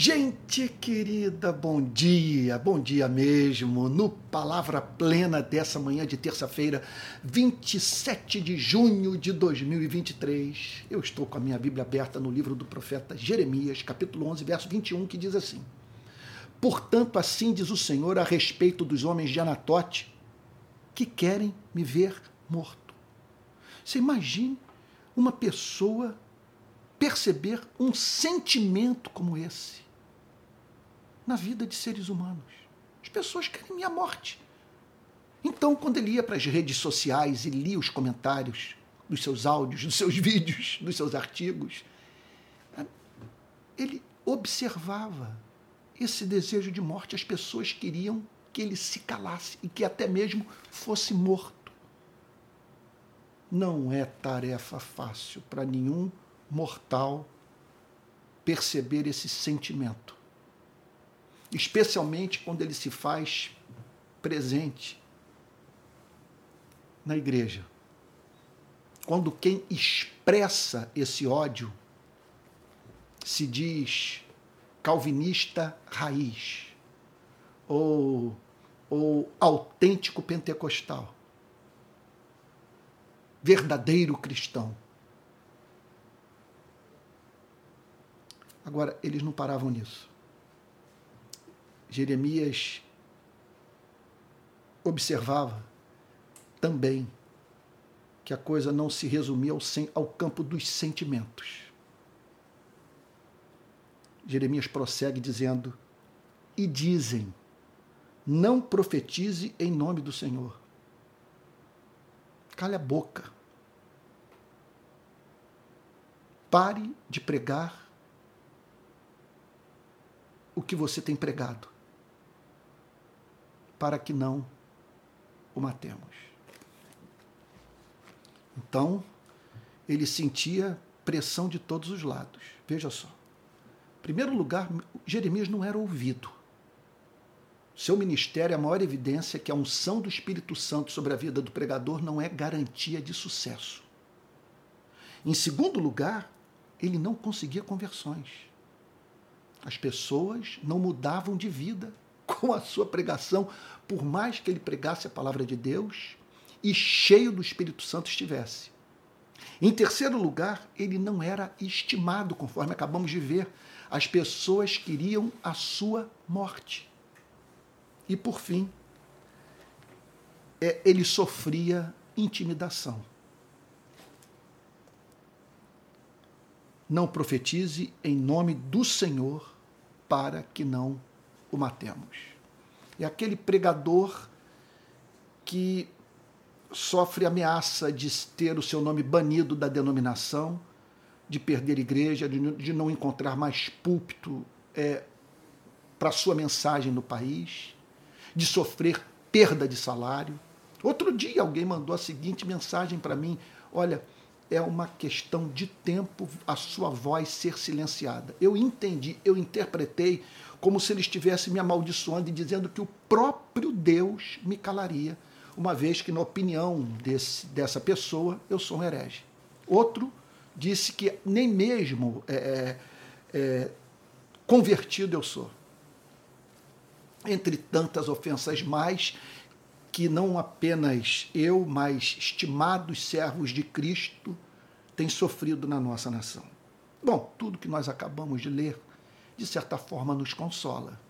Gente querida, bom dia, bom dia mesmo. No Palavra Plena dessa manhã de terça-feira, 27 de junho de 2023, eu estou com a minha Bíblia aberta no livro do profeta Jeremias, capítulo 11, verso 21, que diz assim: Portanto, assim diz o Senhor a respeito dos homens de Anatote que querem me ver morto. Você imagine uma pessoa perceber um sentimento como esse na vida de seres humanos. As pessoas querem minha morte. Então, quando ele ia para as redes sociais e lia os comentários dos seus áudios, dos seus vídeos, dos seus artigos, ele observava esse desejo de morte. As pessoas queriam que ele se calasse e que até mesmo fosse morto. Não é tarefa fácil para nenhum mortal perceber esse sentimento especialmente quando ele se faz presente na igreja. Quando quem expressa esse ódio se diz calvinista raiz ou, ou autêntico pentecostal, verdadeiro cristão. Agora, eles não paravam nisso. Jeremias observava também que a coisa não se resumia ao, ao campo dos sentimentos. Jeremias prossegue dizendo: E dizem, não profetize em nome do Senhor. Cale a boca. Pare de pregar o que você tem pregado para que não o matemos. Então, ele sentia pressão de todos os lados. Veja só. Em primeiro lugar, Jeremias não era ouvido. Seu ministério, a maior evidência que a unção do Espírito Santo sobre a vida do pregador não é garantia de sucesso. Em segundo lugar, ele não conseguia conversões. As pessoas não mudavam de vida com a sua pregação, por mais que ele pregasse a palavra de Deus e cheio do Espírito Santo estivesse. Em terceiro lugar, ele não era estimado, conforme acabamos de ver. As pessoas queriam a sua morte. E por fim, é, ele sofria intimidação. Não profetize em nome do Senhor para que não o matemos. É aquele pregador que sofre ameaça de ter o seu nome banido da denominação, de perder igreja, de, não encontrar mais púlpito é, para sua mensagem no país, de sofrer perda de salário. Outro dia alguém mandou a seguinte mensagem para mim: olha, é uma questão de tempo a sua voz ser silenciada. Eu entendi, eu interpretei como se ele estivesse me amaldiçoando e dizendo que o próprio Deus me calaria, uma vez que, na opinião desse, dessa pessoa, eu sou um herege. Outro disse que nem mesmo é, é, é, convertido eu sou. Entre tantas ofensas mais, que não apenas eu, mas estimados servos de Cristo têm sofrido na nossa nação. Bom, tudo que nós acabamos de ler de certa forma, nos consola.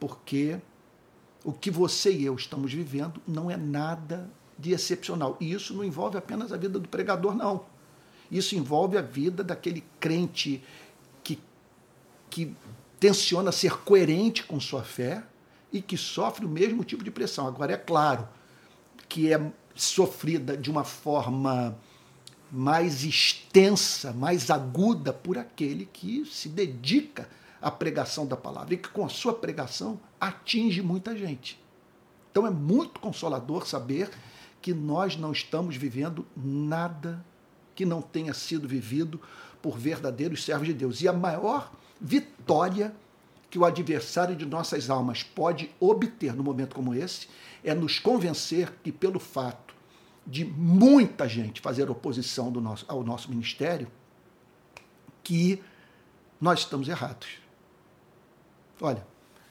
Porque o que você e eu estamos vivendo não é nada de excepcional. E isso não envolve apenas a vida do pregador, não. Isso envolve a vida daquele crente que, que tenciona ser coerente com sua fé e que sofre o mesmo tipo de pressão. Agora, é claro que é sofrida de uma forma mais extensa, mais aguda por aquele que se dedica à pregação da palavra e que com a sua pregação atinge muita gente. Então é muito consolador saber que nós não estamos vivendo nada que não tenha sido vivido por verdadeiros servos de Deus. E a maior vitória que o adversário de nossas almas pode obter no momento como esse é nos convencer que, pelo fato de muita gente fazer oposição nosso, ao nosso ministério, que nós estamos errados. Olha,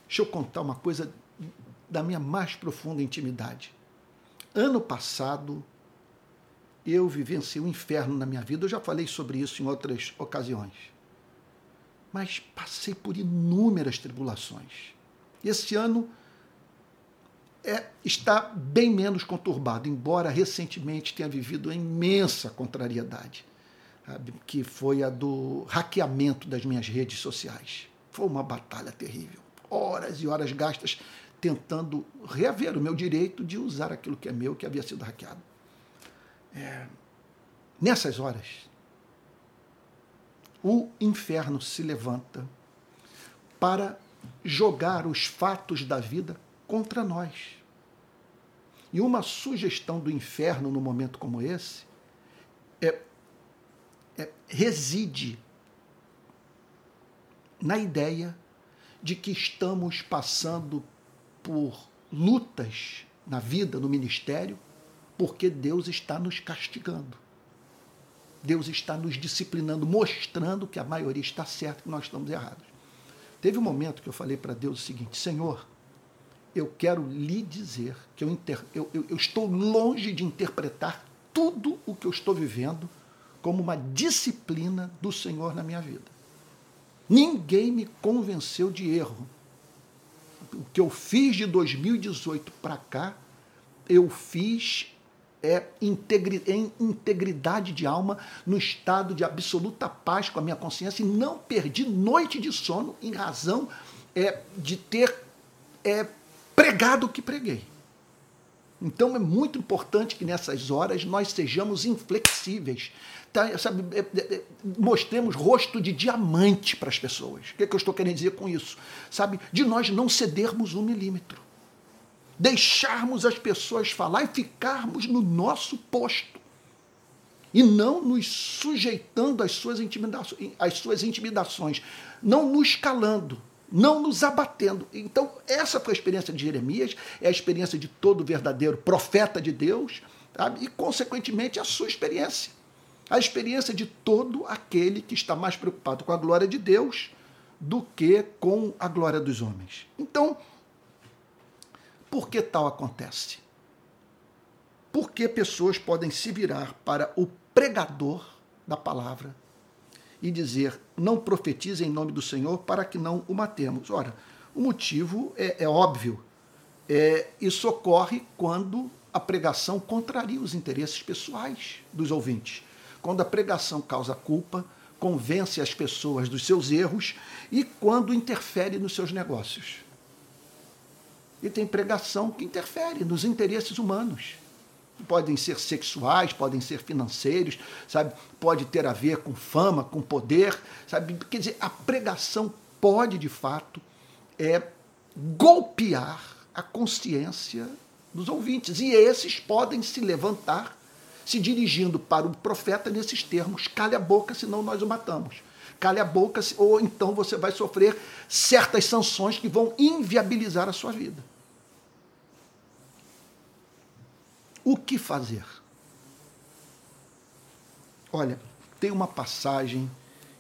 deixa eu contar uma coisa da minha mais profunda intimidade. Ano passado, eu vivenciei um inferno na minha vida. Eu já falei sobre isso em outras ocasiões. Mas passei por inúmeras tribulações. Esse ano é, está bem menos conturbado, embora recentemente tenha vivido uma imensa contrariedade, sabe? que foi a do hackeamento das minhas redes sociais. Foi uma batalha terrível. Horas e horas gastas tentando reaver o meu direito de usar aquilo que é meu, que havia sido hackeado. É, nessas horas, o inferno se levanta para jogar os fatos da vida contra nós. E uma sugestão do inferno no momento como esse é, é, reside na ideia de que estamos passando por lutas na vida, no ministério, porque Deus está nos castigando. Deus está nos disciplinando, mostrando que a maioria está certa, que nós estamos errados. Teve um momento que eu falei para Deus o seguinte: Senhor, eu quero lhe dizer que eu, inter, eu, eu, eu estou longe de interpretar tudo o que eu estou vivendo como uma disciplina do Senhor na minha vida. Ninguém me convenceu de erro. O que eu fiz de 2018 para cá, eu fiz é, integri, em integridade de alma, no estado de absoluta paz com a minha consciência e não perdi noite de sono em razão é, de ter é, pregado o que preguei. Então é muito importante que nessas horas nós sejamos inflexíveis, tá, sabe, é, é, é, mostremos rosto de diamante para as pessoas. O que, é que eu estou querendo dizer com isso? Sabe, de nós não cedermos um milímetro, deixarmos as pessoas falar e ficarmos no nosso posto e não nos sujeitando às suas intimidações, às suas intimidações não nos calando não nos abatendo. Então, essa foi a experiência de Jeremias, é a experiência de todo verdadeiro profeta de Deus, sabe? e, consequentemente, a sua experiência. A experiência de todo aquele que está mais preocupado com a glória de Deus do que com a glória dos homens. Então, por que tal acontece? Porque pessoas podem se virar para o pregador da palavra e dizer: não profetize em nome do Senhor para que não o matemos. Ora, o motivo é, é óbvio. É, isso ocorre quando a pregação contraria os interesses pessoais dos ouvintes. Quando a pregação causa culpa, convence as pessoas dos seus erros e quando interfere nos seus negócios. E tem pregação que interfere nos interesses humanos podem ser sexuais, podem ser financeiros, sabe? Pode ter a ver com fama, com poder, sabe? Quer dizer, a pregação pode de fato é golpear a consciência dos ouvintes e esses podem se levantar se dirigindo para o profeta nesses termos: cale a boca, senão nós o matamos. Cale a boca, ou então você vai sofrer certas sanções que vão inviabilizar a sua vida. O que fazer? Olha, tem uma passagem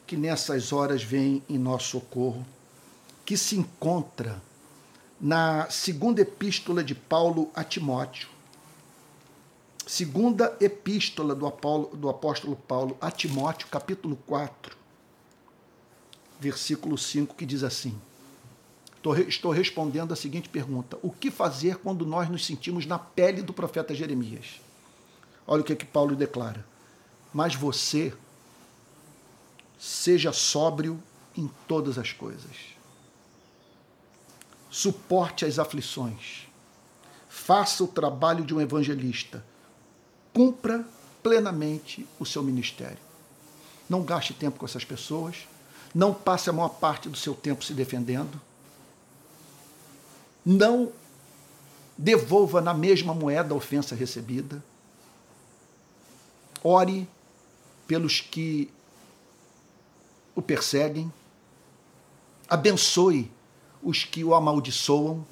que nessas horas vem em nosso socorro, que se encontra na segunda epístola de Paulo a Timóteo. Segunda epístola do, Apolo, do apóstolo Paulo a Timóteo, capítulo 4, versículo 5, que diz assim: Estou respondendo a seguinte pergunta: O que fazer quando nós nos sentimos na pele do profeta Jeremias? Olha o que, é que Paulo declara. Mas você seja sóbrio em todas as coisas. Suporte as aflições. Faça o trabalho de um evangelista. Cumpra plenamente o seu ministério. Não gaste tempo com essas pessoas. Não passe a maior parte do seu tempo se defendendo não devolva na mesma moeda a ofensa recebida. Ore pelos que o perseguem. Abençoe os que o amaldiçoam.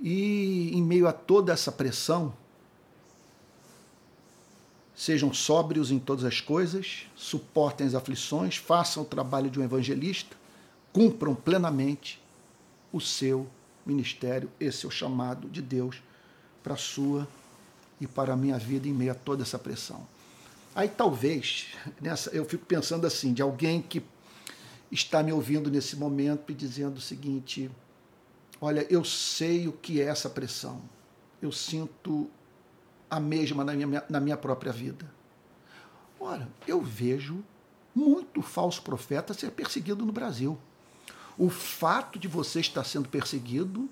E em meio a toda essa pressão, Sejam sóbrios em todas as coisas, suportem as aflições, façam o trabalho de um evangelista, cumpram plenamente o seu ministério, esse é o chamado de Deus para a sua e para a minha vida em meio a toda essa pressão. Aí talvez, nessa, eu fico pensando assim, de alguém que está me ouvindo nesse momento e dizendo o seguinte: olha, eu sei o que é essa pressão, eu sinto a mesma na minha, na minha própria vida. Ora, eu vejo muito falso profeta ser perseguido no Brasil. O fato de você estar sendo perseguido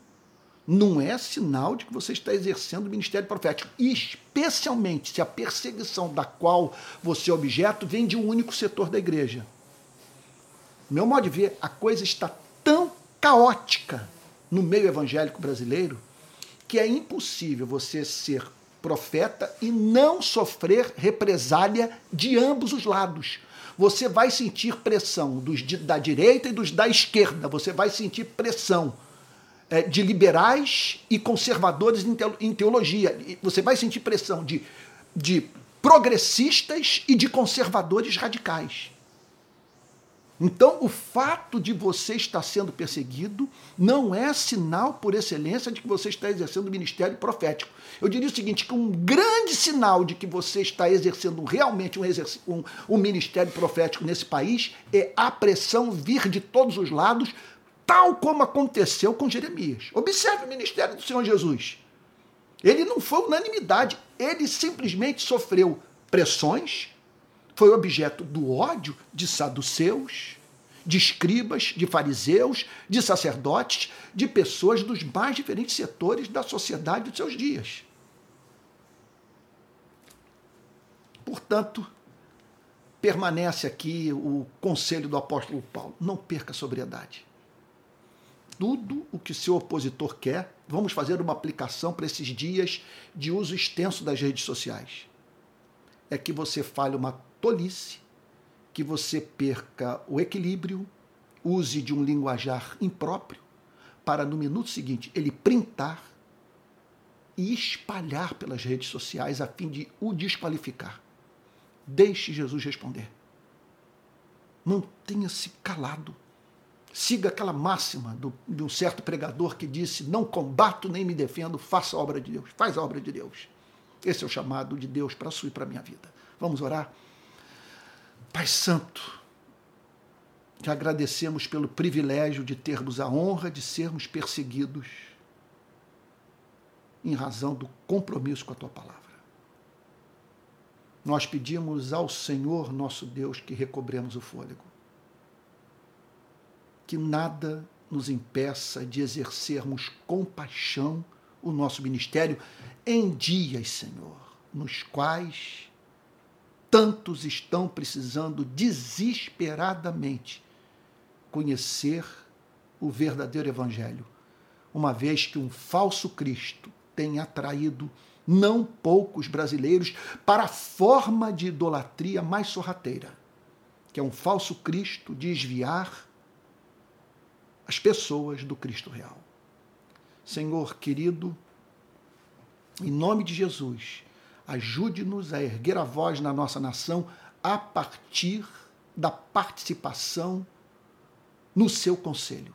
não é sinal de que você está exercendo o ministério profético, especialmente se a perseguição da qual você é objeto vem de um único setor da igreja. Meu modo de ver, a coisa está tão caótica no meio evangélico brasileiro que é impossível você ser profeta e não sofrer represália de ambos os lados. Você vai sentir pressão dos da direita e dos da esquerda. Você vai sentir pressão é, de liberais e conservadores em teologia. Você vai sentir pressão de, de progressistas e de conservadores radicais. Então, o fato de você estar sendo perseguido não é sinal por excelência de que você está exercendo o ministério profético. Eu diria o seguinte: que um grande sinal de que você está exercendo realmente um, um, um ministério profético nesse país é a pressão vir de todos os lados, tal como aconteceu com Jeremias. Observe o ministério do Senhor Jesus. Ele não foi unanimidade, ele simplesmente sofreu pressões, foi objeto do ódio de saduceus, de escribas, de fariseus, de sacerdotes, de pessoas dos mais diferentes setores da sociedade dos seus dias. Portanto, permanece aqui o conselho do apóstolo Paulo: não perca a sobriedade. Tudo o que seu opositor quer, vamos fazer uma aplicação para esses dias de uso extenso das redes sociais. É que você fale uma tolice, que você perca o equilíbrio, use de um linguajar impróprio, para no minuto seguinte ele printar e espalhar pelas redes sociais a fim de o desqualificar. Deixe Jesus responder. Mantenha-se calado. Siga aquela máxima do, de um certo pregador que disse: Não combato nem me defendo, faça a obra de Deus. Faz a obra de Deus. Esse é o chamado de Deus para a sua e para a minha vida. Vamos orar? Pai Santo, te agradecemos pelo privilégio de termos a honra de sermos perseguidos em razão do compromisso com a tua palavra. Nós pedimos ao Senhor nosso Deus que recobremos o fôlego. Que nada nos impeça de exercermos com paixão o nosso ministério em dias, Senhor, nos quais tantos estão precisando desesperadamente conhecer o verdadeiro Evangelho, uma vez que um falso Cristo tem atraído não poucos brasileiros para a forma de idolatria mais sorrateira, que é um falso Cristo desviar as pessoas do Cristo real. Senhor querido, em nome de Jesus, Ajude-nos a erguer a voz na nossa nação a partir da participação no seu conselho.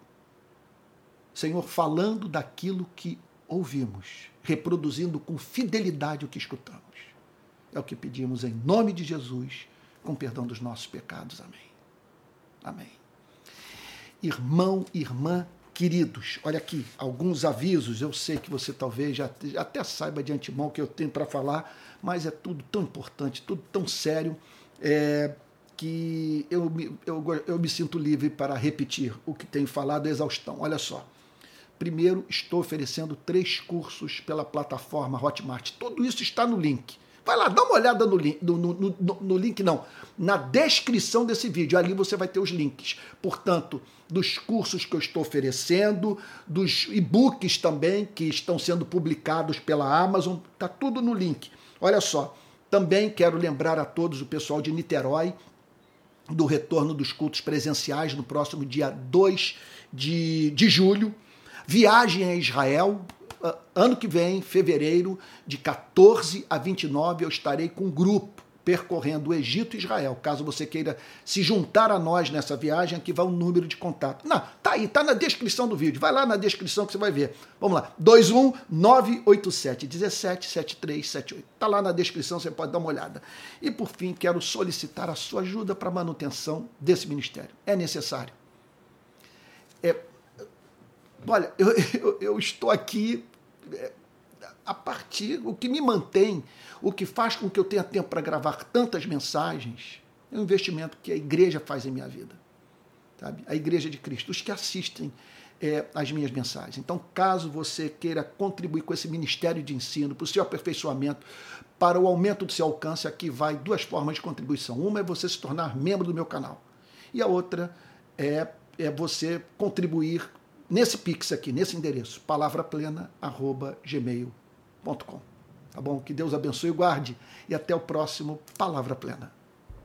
Senhor, falando daquilo que ouvimos, reproduzindo com fidelidade o que escutamos. É o que pedimos em nome de Jesus, com perdão dos nossos pecados. Amém. Amém. Irmão, irmã, Queridos, olha aqui, alguns avisos. Eu sei que você talvez já, até saiba de antemão o que eu tenho para falar, mas é tudo tão importante, tudo tão sério, é, que eu, eu, eu me sinto livre para repetir o que tenho falado exaustão. Olha só. Primeiro, estou oferecendo três cursos pela plataforma Hotmart. Tudo isso está no link. Vai lá, dá uma olhada no link, no, no, no, no link não, na descrição desse vídeo. Ali você vai ter os links. Portanto, dos cursos que eu estou oferecendo, dos e-books também que estão sendo publicados pela Amazon, tá tudo no link. Olha só, também quero lembrar a todos o pessoal de Niterói do retorno dos cultos presenciais no próximo dia 2 de, de julho. Viagem a Israel, ano que vem, fevereiro, de 14 a 29, eu estarei com um grupo percorrendo o Egito e Israel. Caso você queira se juntar a nós nessa viagem, aqui vai o número de contato. Não, tá aí, tá na descrição do vídeo. Vai lá na descrição que você vai ver. Vamos lá. 21987 177378. Tá lá na descrição, você pode dar uma olhada. E por fim, quero solicitar a sua ajuda para a manutenção desse ministério. É necessário. É, olha, eu, eu, eu estou aqui a partir, o que me mantém, o que faz com que eu tenha tempo para gravar tantas mensagens, é o investimento que a igreja faz em minha vida. Sabe? A igreja de Cristo, os que assistem é, as minhas mensagens. Então, caso você queira contribuir com esse ministério de ensino, para o seu aperfeiçoamento, para o aumento do seu alcance, aqui vai duas formas de contribuição. Uma é você se tornar membro do meu canal. E a outra é, é você contribuir nesse Pix aqui, nesse endereço, palavraplena.gmail.com. Tá bom? Que Deus abençoe e guarde. E até o próximo Palavra Plena.